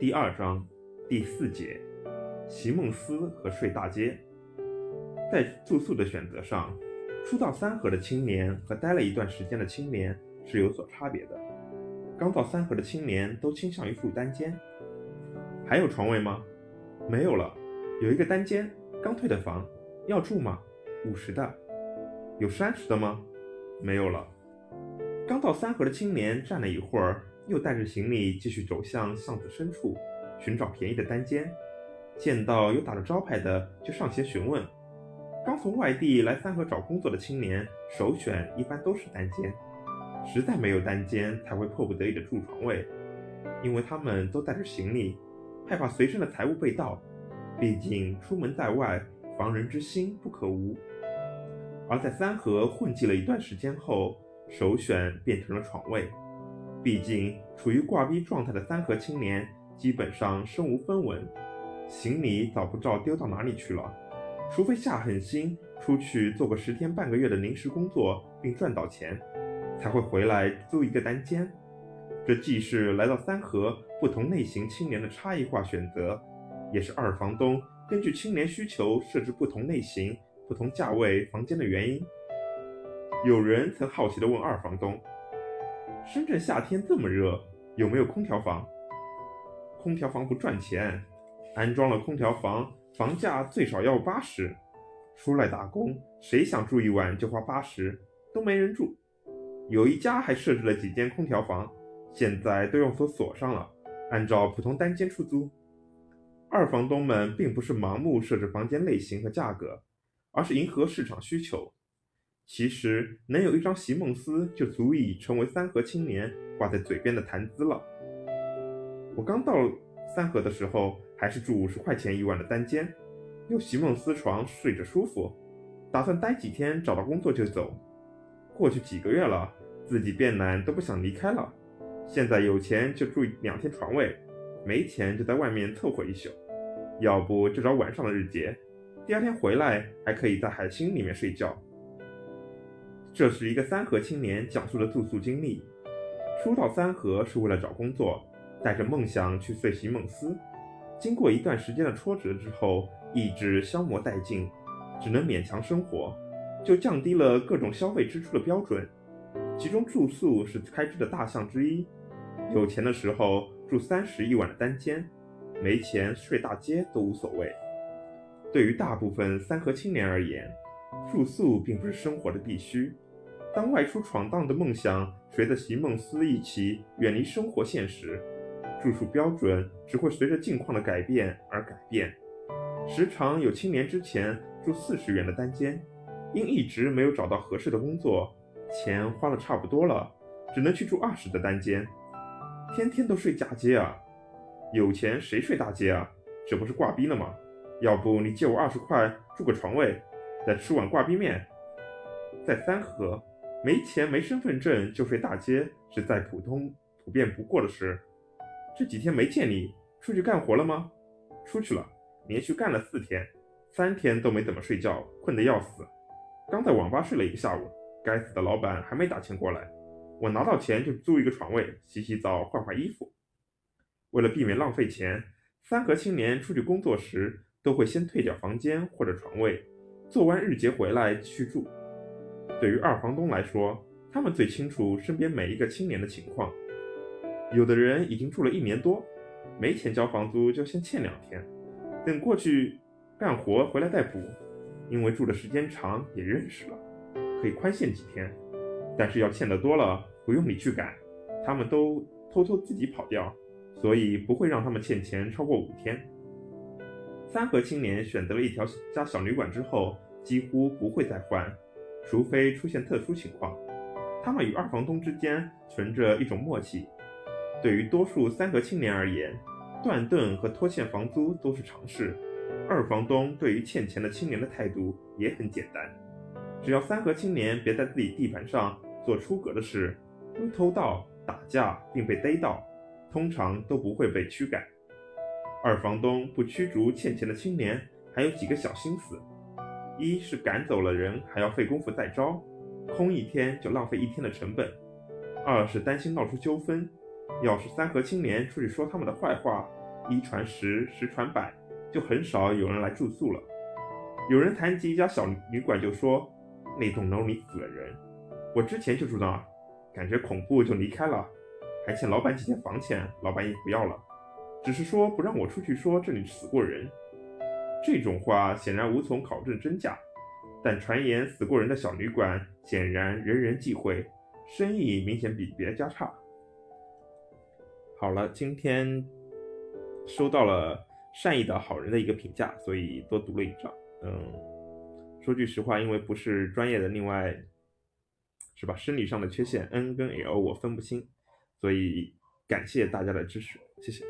第二章第四节，席梦思和睡大街。在住宿的选择上，初到三河的青年和待了一段时间的青年是有所差别的。刚到三河的青年都倾向于住单间。还有床位吗？没有了，有一个单间，刚退的房，要住吗？五十的。有三十的吗？没有了。刚到三河的青年站了一会儿。又带着行李继续走向巷子深处，寻找便宜的单间。见到有打着招牌的，就上前询问。刚从外地来三河找工作的青年，首选一般都是单间，实在没有单间，才会迫不得已的住床位。因为他们都带着行李，害怕随身的财物被盗。毕竟出门在外，防人之心不可无。而在三河混迹了一段时间后，首选变成了床位。毕竟，处于挂逼状态的三河青年基本上身无分文，行李早不知道丢到哪里去了。除非下狠心出去做个十天半个月的临时工作，并赚到钱，才会回来租一个单间。这既是来到三河不同类型青年的差异化选择，也是二房东根据青年需求设置不同类型、不同价位房间的原因。有人曾好奇地问二房东。深圳夏天这么热，有没有空调房？空调房不赚钱，安装了空调房，房价最少要八十。出来打工，谁想住一晚就花八十，都没人住。有一家还设置了几间空调房，现在都用锁锁上了，按照普通单间出租。二房东们并不是盲目设置房间类型和价格，而是迎合市场需求。其实能有一张席梦思，就足以成为三河青年挂在嘴边的谈资了。我刚到三河的时候，还是住五十块钱一晚的单间，有席梦思床，睡着舒服。打算待几天，找到工作就走。过去几个月了，自己变懒，都不想离开了。现在有钱就住两天床位，没钱就在外面凑合一宿，要不就找晚上的日结，第二天回来还可以在海星里面睡觉。这是一个三河青年讲述的住宿经历。初到三河是为了找工作，带着梦想去睡席梦思。经过一段时间的挫折之后，意志消磨殆尽，只能勉强生活，就降低了各种消费支出的标准。其中住宿是开支的大项之一。有钱的时候住三十一晚的单间，没钱睡大街都无所谓。对于大部分三河青年而言，住宿并不是生活的必须。当外出闯荡的梦想随着席梦思一起远离生活现实，住宿标准只会随着境况的改变而改变。时常有青年之前住四十元的单间，因一直没有找到合适的工作，钱花的差不多了，只能去住二十的单间，天天都睡假街啊！有钱谁睡大街啊？这不是挂逼了吗？要不你借我二十块住个床位，再吃碗挂壁面，在三河。没钱没身份证就睡大街是再普通普遍不过的事。这几天没见你出去干活了吗？出去了，连续干了四天，三天都没怎么睡觉，困得要死。刚在网吧睡了一个下午，该死的老板还没打钱过来，我拿到钱就租一个床位，洗洗澡，换换衣服。为了避免浪费钱，三河青年出去工作时都会先退掉房间或者床位，做完日结回来继续住。对于二房东来说，他们最清楚身边每一个青年的情况。有的人已经住了一年多，没钱交房租就先欠两天，等过去干活回来再补。因为住的时间长，也认识了，可以宽限几天。但是要欠的多了，不用你去赶，他们都偷偷自己跑掉，所以不会让他们欠钱超过五天。三和青年选择了一条家小旅馆之后，几乎不会再换。除非出现特殊情况，他们与二房东之间存着一种默契。对于多数三合青年而言，断顿和拖欠房租都是常事。二房东对于欠钱的青年的态度也很简单，只要三合青年别在自己地盘上做出格的事，如偷盗、打架并被逮到，通常都不会被驱赶。二房东不驱逐欠钱的青年，还有几个小心思。一是赶走了人还要费功夫再招，空一天就浪费一天的成本；二是担心闹出纠纷，要是三河青年出去说他们的坏话，一传十，十传百，就很少有人来住宿了。有人谈及一家小旅馆，就说那栋楼里死了人。我之前就住那儿，感觉恐怖就离开了，还欠老板几天房钱，老板也不要了，只是说不让我出去说这里死过人。这种话显然无从考证真假，但传言死过人的小旅馆显然人人忌讳，生意明显比别家差。好了，今天收到了善意的好人的一个评价，所以多读了一章。嗯，说句实话，因为不是专业的，另外是吧，生理上的缺陷，N 跟 L 我分不清，所以感谢大家的支持，谢谢。